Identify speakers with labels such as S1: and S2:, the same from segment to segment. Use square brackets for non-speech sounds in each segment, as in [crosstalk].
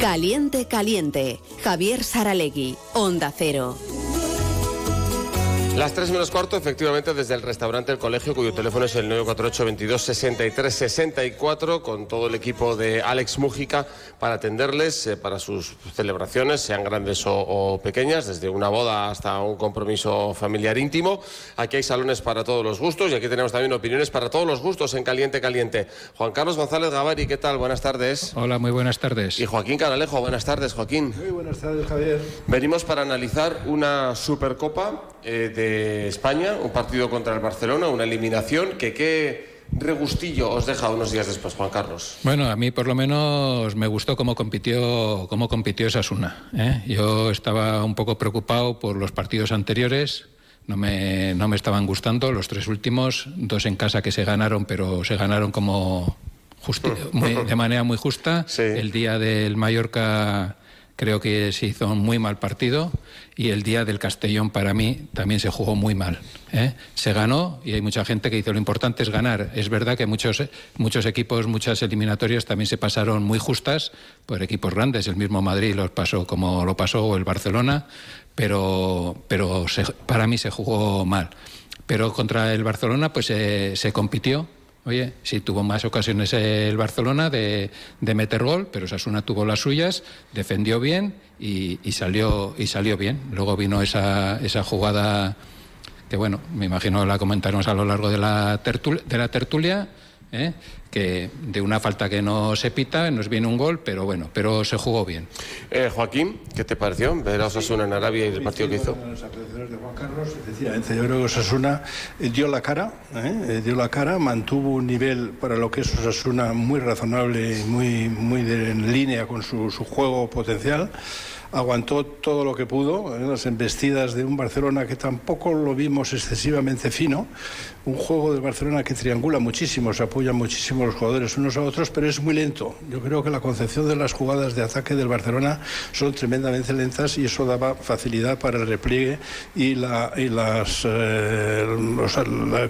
S1: Caliente, caliente. Javier Saralegui, Onda Cero.
S2: Las 3 menos cuarto, efectivamente, desde el restaurante El Colegio, cuyo teléfono es el 948 22 63 64, con todo el equipo de Alex Mújica para atenderles eh, para sus celebraciones, sean grandes o, pequeñas, desde una boda hasta un compromiso familiar íntimo. Aquí hay salones para todos los gustos y aquí tenemos también opiniones para todos los gustos en Caliente Caliente. Juan Carlos González Gavari, ¿qué tal? Buenas tardes.
S3: Hola, muy buenas tardes.
S2: Y Joaquín Canalejo, buenas tardes, Joaquín.
S4: Muy buenas tardes, Javier.
S2: Venimos para analizar una Supercopa eh, de España, un partido contra el Barcelona, una eliminación que qué regustillo os deja unos días después, Juan Carlos.
S3: Bueno, a mí por lo menos me gustó cómo compitió, cómo compitió Sasuna. ¿eh? Yo estaba un poco preocupado por los partidos anteriores. No me, no me estaban gustando los tres últimos, dos en casa que se ganaron, pero se ganaron como [laughs] de manera muy justa. El día del Mallorca creo que se hizo un muy mal partido y el día del Castellón para mí también se jugó muy mal. ¿eh? Se ganó y hay mucha gente que dice lo importante es ganar. Es verdad que muchos, muchos equipos, muchas eliminatorias también se pasaron muy justas por equipos grandes. El mismo Madrid los pasó como lo pasó el Barcelona, pero, pero para mí se jugó mal. Pero contra el Barcelona pues se compitió Oye, sí tuvo más ocasiones el Barcelona de, meter gol, pero Sasuna tuvo las suyas, defendió bien y, salió y salió bien. Luego vino esa, esa jugada que bueno, me imagino la comentaremos a lo largo de la de la tertulia ¿eh? que de una falta que no se pita, nos viene un gol, pero bueno, pero se jugó bien.
S2: Eh, Joaquín, ¿qué te pareció ver a Osasuna en Arabia y el partido que hizo?
S4: de Juan Carlos, efectivamente, yo creo que Osasuna eh, dio la cara, dio la cara, mantuvo un nivel para lo que es Osasuna muy razonable y muy, muy en línea con su, su juego potencial aguantó todo lo que pudo, en las embestidas de un Barcelona que tampoco lo vimos excesivamente fino, un juego de Barcelona que triangula muchísimo, se apoyan muchísimo los jugadores unos a otros, pero es muy lento. Yo creo que la concepción de las jugadas de ataque del Barcelona son tremendamente lentas y eso daba facilidad para el repliegue y, la, y las eh,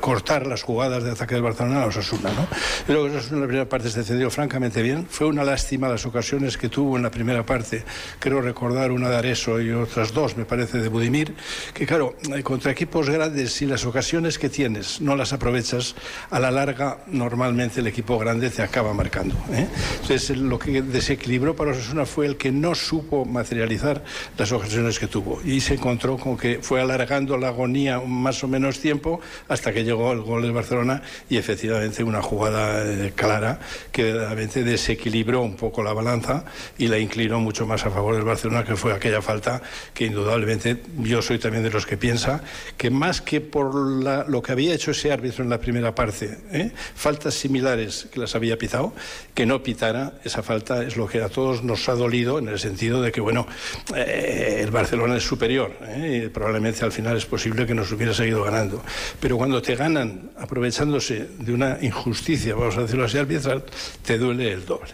S4: cortar las jugadas de ataque del Barcelona a Osasuna. ¿no? Creo que en la primera parte se defendió francamente bien. Fue una lástima las ocasiones que tuvo en la primera parte. Creo recordar una de Areso y otras dos, me parece, de Budimir, que claro, eh, contra equipos grandes y las ocasiones que tienes no las aprovechas, a la larga normalmente el equipo grande te acaba marcando. ¿eh? Entonces lo que desequilibró para Osasuna fue el que no supo materializar las ocasiones que tuvo y se encontró con que fue alargando la agonía más o menos tiempo hasta que llegó el gol del Barcelona y efectivamente una jugada eh, clara que verdaderamente desequilibró un poco la balanza y la inclinó mucho más a favor del Barcelona que fue aquella falta que indudablemente yo soy también de los que piensa que más que por lo que había hecho ese árbitro en la primera parte, ¿eh? faltas similares que las había pitado, que no pitara, esa falta es lo que a todos nos ha dolido en el sentido de que, bueno, eh, el Barcelona es superior ¿eh? y probablemente al final es posible que nos hubiera seguido ganando. Pero cuando te ganan aprovechándose de una injusticia, vamos a decirlo así, arbitral, te duele el doble.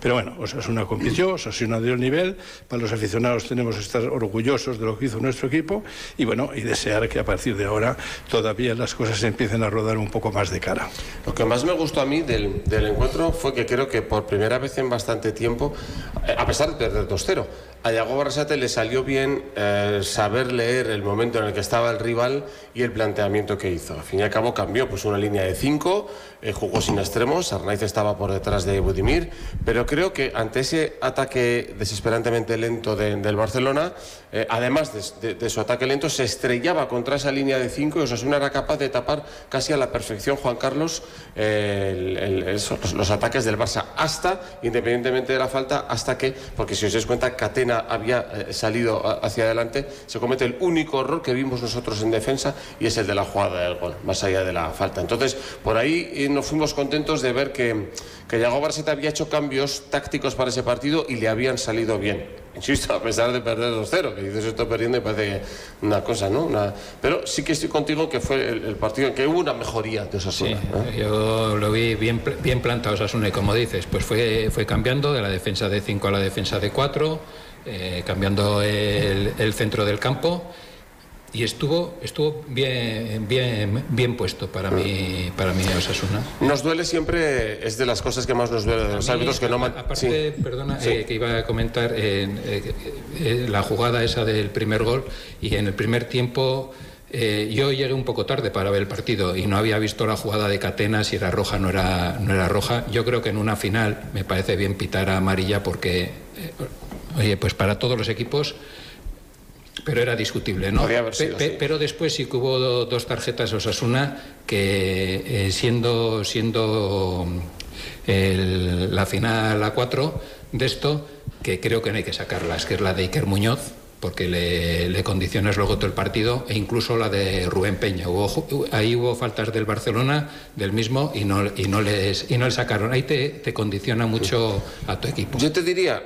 S4: Pero bueno, o sea, es una competición, o sea, si una dio el nivel, para los aficionados tenemos que estar orgullosos de lo que hizo nuestro equipo y bueno, y desear que a partir de ahora todavía las cosas empiecen a rodar un poco más de cara.
S2: Que más me gustó a mí del, encuentro fue que creo que por primera vez en bastante tiempo, eh, a pesar de perder 2-0, a Yago Barrasate le salió bien eh, saber leer el momento en el que estaba el rival y el planteamiento que hizo. Al fin y al cabo cambió pues una línea de 5, eh, jugó sin extremos, Arnaiz estaba por detrás de Budimir, pero creo que ante ese ataque desesperantemente lento del Barcelona, además de, su ataque lento, se estrellaba contra esa línea de 5 y Osasuna era capaz de tapar casi a la perfección, Juan Carlos, los, ataques del Barça, hasta, independientemente de la falta, hasta que, porque si os dais cuenta, Catena había eh, salido hacia adelante, se comete el único error que vimos nosotros en defensa y es el de la jugada del gol, más allá de la falta. Entonces, por ahí eh, nos fuimos contentos de ver que, que Yago había hecho cambios tácticos para ese partido y le habían salido bien. Insisto, a pesar de perder 2-0, que dices estoy perdiendo y parece una cosa, ¿no? Pero sí que estoy contigo que fue el, partido en que hubo una mejoría de Osasuna.
S3: Sí, yo lo vi bien, bien plantado Osasuna y como dices, pues fue, fue cambiando de la defensa de 5 a la defensa de 4 eh, cambiando el, centro del campo y estuvo estuvo bien bien bien puesto para mí para mí Osasuna.
S2: Nos duele siempre es de las cosas que más nos duele de los árbitros que no
S3: aparte perdona eh, que iba a comentar eh, eh, la jugada esa del primer gol y en el primer tiempo yo llegué un poco tarde para ver el partido y no había visto la jugada de Catena si era roja no era no era roja. Yo creo que en una final me parece bien pitar a amarilla porque oye pues para todos los equipos pero era discutible, ¿no? Pero después sí que hubo dos tarjetas Osasuna que eh, siendo, siendo la final a cuatro de esto, que creo que no hay que sacarlas, que es la de Iker Muñoz, porque le, le condicionas luego todo el partido, e incluso la de Rubén Peña. Hubo, ahí hubo faltas del Barcelona, del mismo, y no, y no, les, y no le sacaron. Ahí te, te condiciona mucho a tu equipo.
S2: Yo te diría,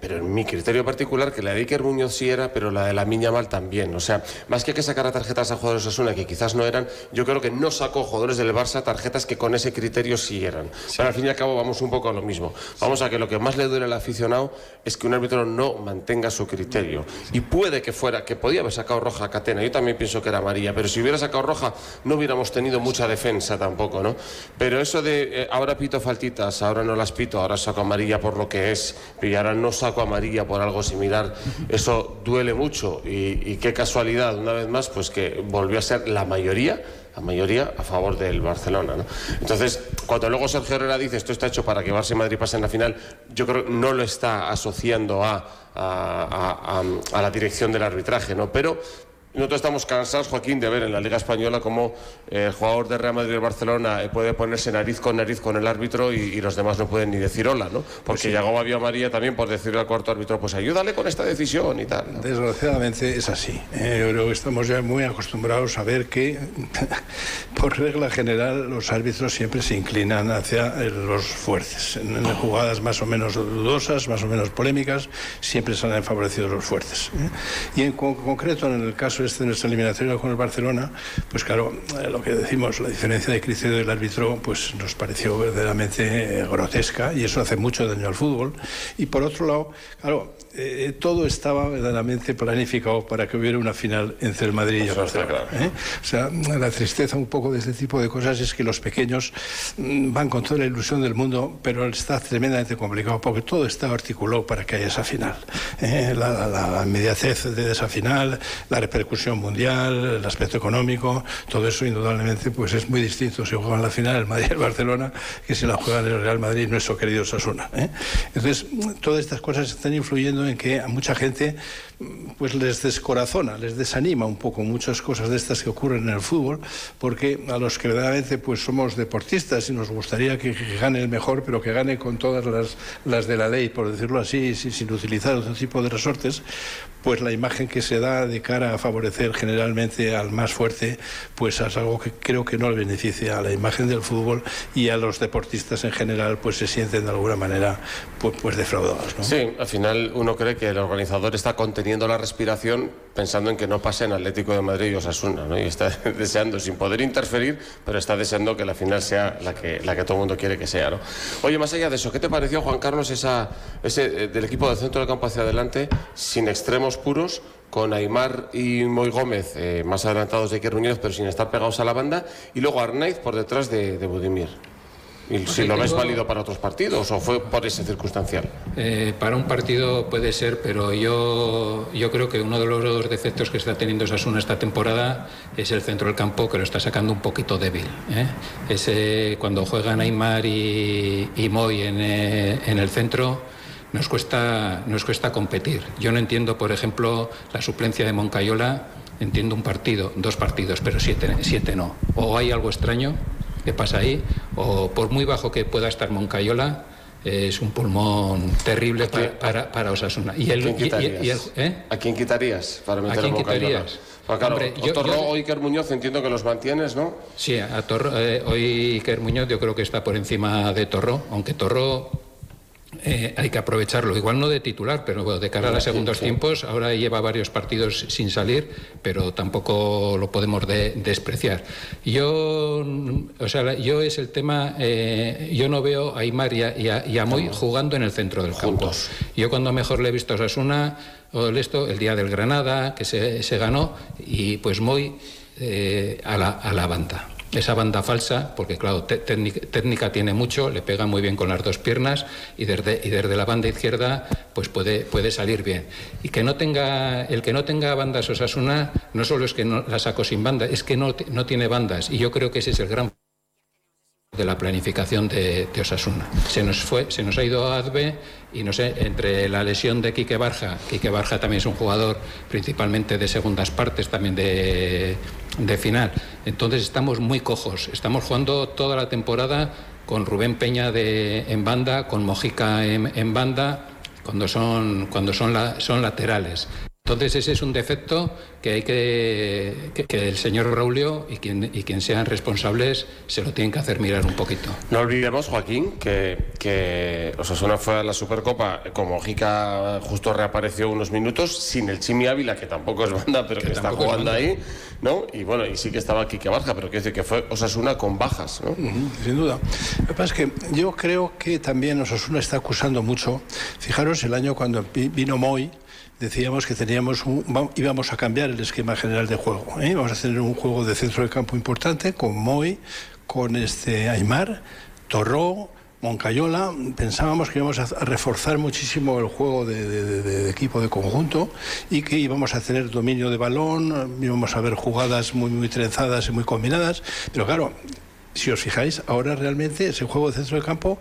S2: pero en mi criterio particular, que la de Iker Muñoz sí era, pero la de la Miña Mal también. O sea, más que que sacara tarjetas a jugadores de Osasuna que quizás no eran, yo creo que no sacó jugadores del Barça tarjetas que con ese criterio sí eran. Pero al fin y al cabo vamos un poco a lo mismo. Vamos a que lo que más le duele al aficionado es que un árbitro no mantenga su criterio. Y puede que fuera, que podía haber sacado roja a Catena, yo también pienso que era María, pero si hubiera sacado roja no hubiéramos tenido mucha defensa tampoco, ¿no? Pero eso de eh, ahora pito faltitas, ahora no las pito, ahora saco amarilla por lo que es, y ahora no saco amarilla por algo similar, [laughs] eso duele mucho y, qué casualidad, una vez más, pues que volvió a ser la mayoría la mayoría a favor del Barcelona. Entonces, cuando luego Sergio Herrera dice esto está hecho para que Barça y Madrid pasen la final, yo creo que no lo está asociando a, a, a, la dirección del arbitraje, ¿no? Pero nosotros estamos cansados, Joaquín, de ver en la Liga Española cómo eh, el jugador de Real Madrid y Barcelona eh, puede ponerse nariz con nariz con el árbitro y, los demás no pueden ni decir hola, ¿no? Porque llegó a Vía María también por decirle al cuarto árbitro, pues ayúdale con esta decisión y tal.
S4: Desgraciadamente es así. Eh, estamos ya muy acostumbrados a ver que, [laughs] por regla general, los árbitros siempre se inclinan hacia los fuertes. En, jugadas más o menos dudosas, más o menos polémicas, siempre salen favorecidos los fuertes. Y en concreto, en el caso de nuestra eliminatoria con el Barcelona, pues claro, eh, lo que decimos, la diferencia de criterio del árbitro, pues nos pareció verdaderamente eh, grotesca y eso hace mucho daño al fútbol. Y por otro lado, claro, eh, todo estaba verdaderamente planificado para que hubiera una final entre el Madrid y el Barcelona. O sea, la tristeza un poco de este tipo de cosas es que los pequeños mm, van con toda la ilusión del mundo, pero está tremendamente complicado porque todo está articulado para que haya esa final. La, la, la, inmediatez de esa final, la repercusión mundial, el aspecto económico, todo eso indudablemente pues es muy distinto si juegan la final el Madrid y el Barcelona que si la juegan el Real Madrid y nuestro querido Sasuna. ¿eh? Entonces, todas estas cosas están influyendo en que a mucha gente pues les descorazona, les desanima un poco muchas cosas de estas que ocurren en el fútbol, porque a los que verdaderamente pues somos deportistas y nos gustaría que, gane el mejor, pero que gane con todas las, las de la ley, por decirlo así, sin utilizar otro tipo de resortes, pues la imagen que se da de cara a favorecer generalmente al más fuerte, pues es algo que creo que no le beneficia a la imagen del fútbol y a los deportistas en general, pues se sienten de alguna manera pues, pues defraudados.
S2: Sí, al final uno cree que el organizador está conteniendo la respiración pensando en que no pase en Atlético de Madrid y Osasuna, ¿no? y está [laughs] deseando, sin poder interferir, pero está deseando que la final sea la que, la que todo el mundo quiere que sea. ¿no? Oye, más allá de eso, ¿qué te pareció, Juan Carlos, esa, ese eh, del equipo del centro del campo hacia adelante, sin extremos puros? con Aymar y Moy Gómez eh, más adelantados de Iker pero sin estar pegados a la banda, y luego Arnaiz por detrás de, de Budimir. ¿Y si lo ves válido para otros partidos o fue por ese circunstancial?
S3: Eh, para un partido puede ser, pero yo, yo creo que uno de los dos defectos que está teniendo Sasuna esta temporada es el centro del campo, que lo está sacando un poquito débil. ¿eh? Ese, cuando juegan Aymar y, y Moy en, eh, en el centro nos cuesta, nos cuesta competir. Yo no entiendo, por ejemplo, la suplencia de Moncayola, entiendo un partido, dos partidos, pero siete, siete no. O hay algo extraño que pasa ahí, o por muy bajo que pueda estar Moncayola, es un pulmón terrible para, para, Osasuna.
S2: Y el, ¿A, quién quitarías? ¿eh? ¿A quién quitarías para meter ¿A quién quitarías? Pues claro, Torro o Iker Muñoz entiendo que los mantienes, ¿no?
S3: Sí, a Torro, eh, hoy Iker Muñoz yo creo que está por encima de Torro, aunque Torro eh, hay que aprovecharlo. Igual no de titular, pero de cara a los segundos tiempos, ahora lleva varios partidos sin salir, pero tampoco lo podemos despreciar. Yo, o sea, yo es el tema, eh, yo no veo a Aymar y a, Moy jugando en el centro del campo. Yo cuando mejor le he visto a Sasuna, o esto, el día del Granada, que se, ganó, y pues Moy eh, a, la, a la banda esa banda falsa, porque claro, técnica, tiene mucho, le pega muy bien con las dos piernas y desde, y desde la banda izquierda pues puede, puede salir bien. Y que no tenga, el que no tenga bandas Osasuna, no solo es que no la saco sin banda, es que no, no tiene bandas. Y yo creo que ese es el gran de la planificación de, Osasuna. Se nos fue, se nos ha ido a Adve y no sé, entre la lesión de Quique Barja, Quique Barja también es un jugador principalmente de segundas partes, también de, final. Entonces estamos muy cojos. Estamos jugando toda la temporada con Rubén Peña de, en banda, con Mojica en, banda, cuando son, cuando son, son laterales. Entonces ese es un defecto que hay que, que, el señor Raulio y quien, y quien sean responsables se lo tienen que hacer mirar un poquito.
S2: No olvidemos, Joaquín, que, que Osasuna fue a la Supercopa, como Jica justo reapareció unos minutos, sin el Chimi Ávila, que tampoco es banda, pero que, está jugando ahí, ¿no? Y bueno, y sí que estaba Quique Barja, pero quiere decir que fue Osasuna con bajas, ¿no?
S4: sin duda. Lo que pasa es que yo creo que también Osasuna está acusando mucho. Fijaros, el año cuando vino Moy, decíamos que teníamos íbamos a cambiar el esquema general de juego. ¿eh? Vamos a tener un juego de centro de campo importante con Moy, con este Aymar, Torró, Moncayola. Pensábamos que íbamos a reforzar muchísimo el juego de, equipo de conjunto y que íbamos a tener dominio de balón, íbamos a ver jugadas muy, muy trenzadas y muy combinadas. Pero claro, si os fijáis, ahora realmente ese juego de centro de campo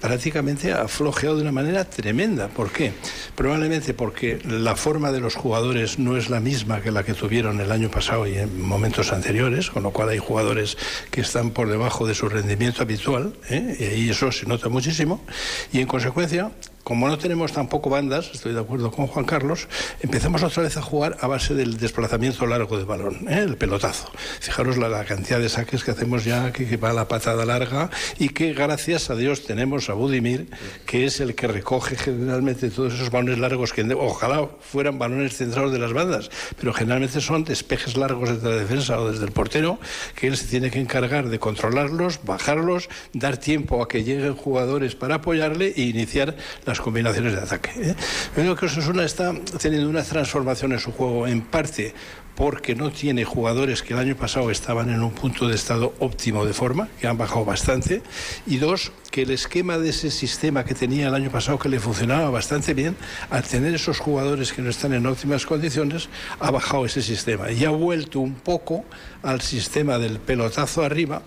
S4: prácticamente ha flojeado de una manera tremenda. ¿Por qué? Probablemente porque la forma de los jugadores no es la misma que la que tuvieron el año pasado y en momentos anteriores, con lo cual hay jugadores que están por debajo de su rendimiento habitual, ¿eh? y eso se nota muchísimo, y en consecuencia como no tenemos tampoco bandas, estoy de acuerdo con Juan Carlos, empezamos otra vez a jugar a base del desplazamiento largo de balón, ¿eh? el pelotazo. Fijaros la, cantidad de saques que hacemos ya, que, va a la patada larga y que gracias a Dios tenemos a Budimir, que es el que recoge generalmente todos esos balones largos que ojalá fueran balones centrados de las bandas, pero generalmente son despejes largos desde la defensa o desde el portero, que él se tiene que encargar de controlarlos, bajarlos, dar tiempo a que lleguen jugadores para apoyarle e iniciar las combinaciones de ataque. ¿eh? Creo que Osasuna está teniendo una transformación en su juego, en parte porque no tiene jugadores que el año pasado estaban en un punto de estado óptimo de forma, que han bajado bastante, y dos, que el esquema de ese sistema que tenía el año pasado, que le funcionaba bastante bien, al tener esos jugadores que no están en óptimas condiciones, ha bajado ese sistema. Y ha vuelto un poco al sistema del pelotazo arriba,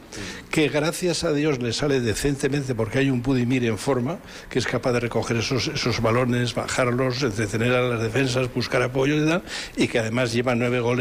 S4: que gracias a Dios le sale decentemente porque hay un Budimir en forma, que es capaz de recoger esos, esos balones, bajarlos, entretener a las defensas, buscar apoyo y tal, y que además lleva nueve goles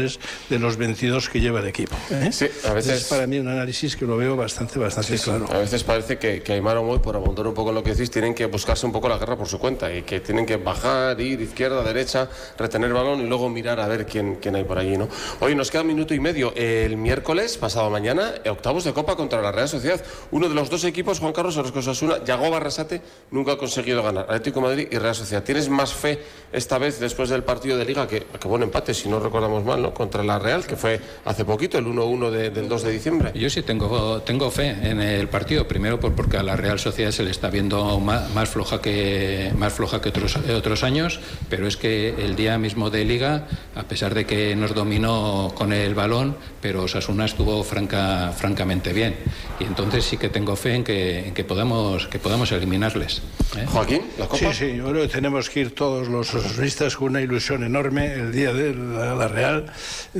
S4: de los 22 que lleva el equipo. ¿eh?
S2: Sí, a veces...
S4: Es para mí un análisis que lo veo bastante, bastante claro.
S2: A veces parece que, que Aymar Omoy, por abundar un poco lo que decís, tienen que buscarse un poco la guerra por su cuenta y que tienen que bajar, ir izquierda, derecha, retener balón y luego mirar a ver quién, quién hay por allí. ¿no? Hoy nos queda un minuto y medio. El miércoles, pasado mañana, octavos de Copa contra la Real Sociedad. Uno de los dos equipos, Juan Carlos Orozco Sasuna, Yago Barrasate, nunca ha conseguido ganar. Atlético Madrid y Real Sociedad. ¿Tienes más fe esta vez después del partido de Liga, que, que buen empate, si no recordamos mal, ¿no? Contra la Real, que fue hace poquito, el 1-1 del 2 de diciembre?
S3: Yo sí tengo, tengo fe en el partido, primero porque a la Real Sociedad se le está viendo más, floja que, más floja que otros, otros años, pero es que el día mismo de Liga, a pesar de que nos dominó con el balón, pero Sasuna estuvo franca, francamente bien. Y entonces sí que tengo fe en que, en que, podamos, que podamos eliminarles.
S2: ¿eh? Joaquín, la Copa.
S4: Sí, sí, yo creo que tenemos que ir todos los osasunistas con una ilusión enorme el día de la, Real.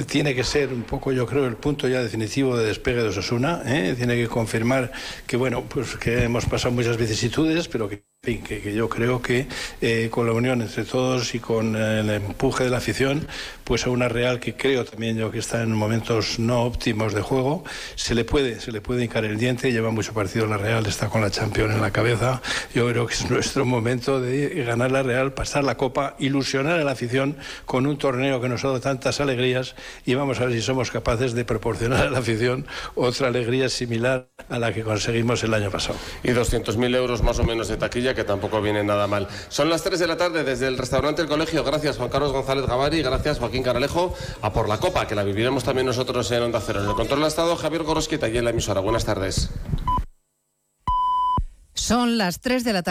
S4: Tiene que ser un poco, yo creo, el punto ya definitivo de despegue de Osasuna. ¿eh? Tiene que confirmar que, bueno, pues que hemos pasado muchas vicisitudes, pero que fin, que, yo creo que eh, con la unión entre todos y con el empuje de la afición, pues a una Real que creo también yo que está en momentos no óptimos de juego, se le puede, se le puede hincar el diente, lleva mucho partido la Real, está con la Champions en la cabeza, yo creo que es nuestro momento de ganar la Real, pasar la Copa, ilusionar a la afición con un torneo que nos ha dado tantas alegrías y vamos a ver si somos capaces de proporcionar a la afición otra alegría similar a la que conseguimos el año pasado.
S2: Y 200.000 euros más o menos de taquilla Que tampoco viene nada mal. Son las 3 de la tarde desde el restaurante El Colegio. Gracias Juan Carlos González Gavari, gracias Joaquín Caralejo, a por la copa, que la viviremos también nosotros en Onda Cero. En el control ha estado Javier Gorosquita y en la emisora. Buenas tardes.
S5: Son las 3 de la tarde.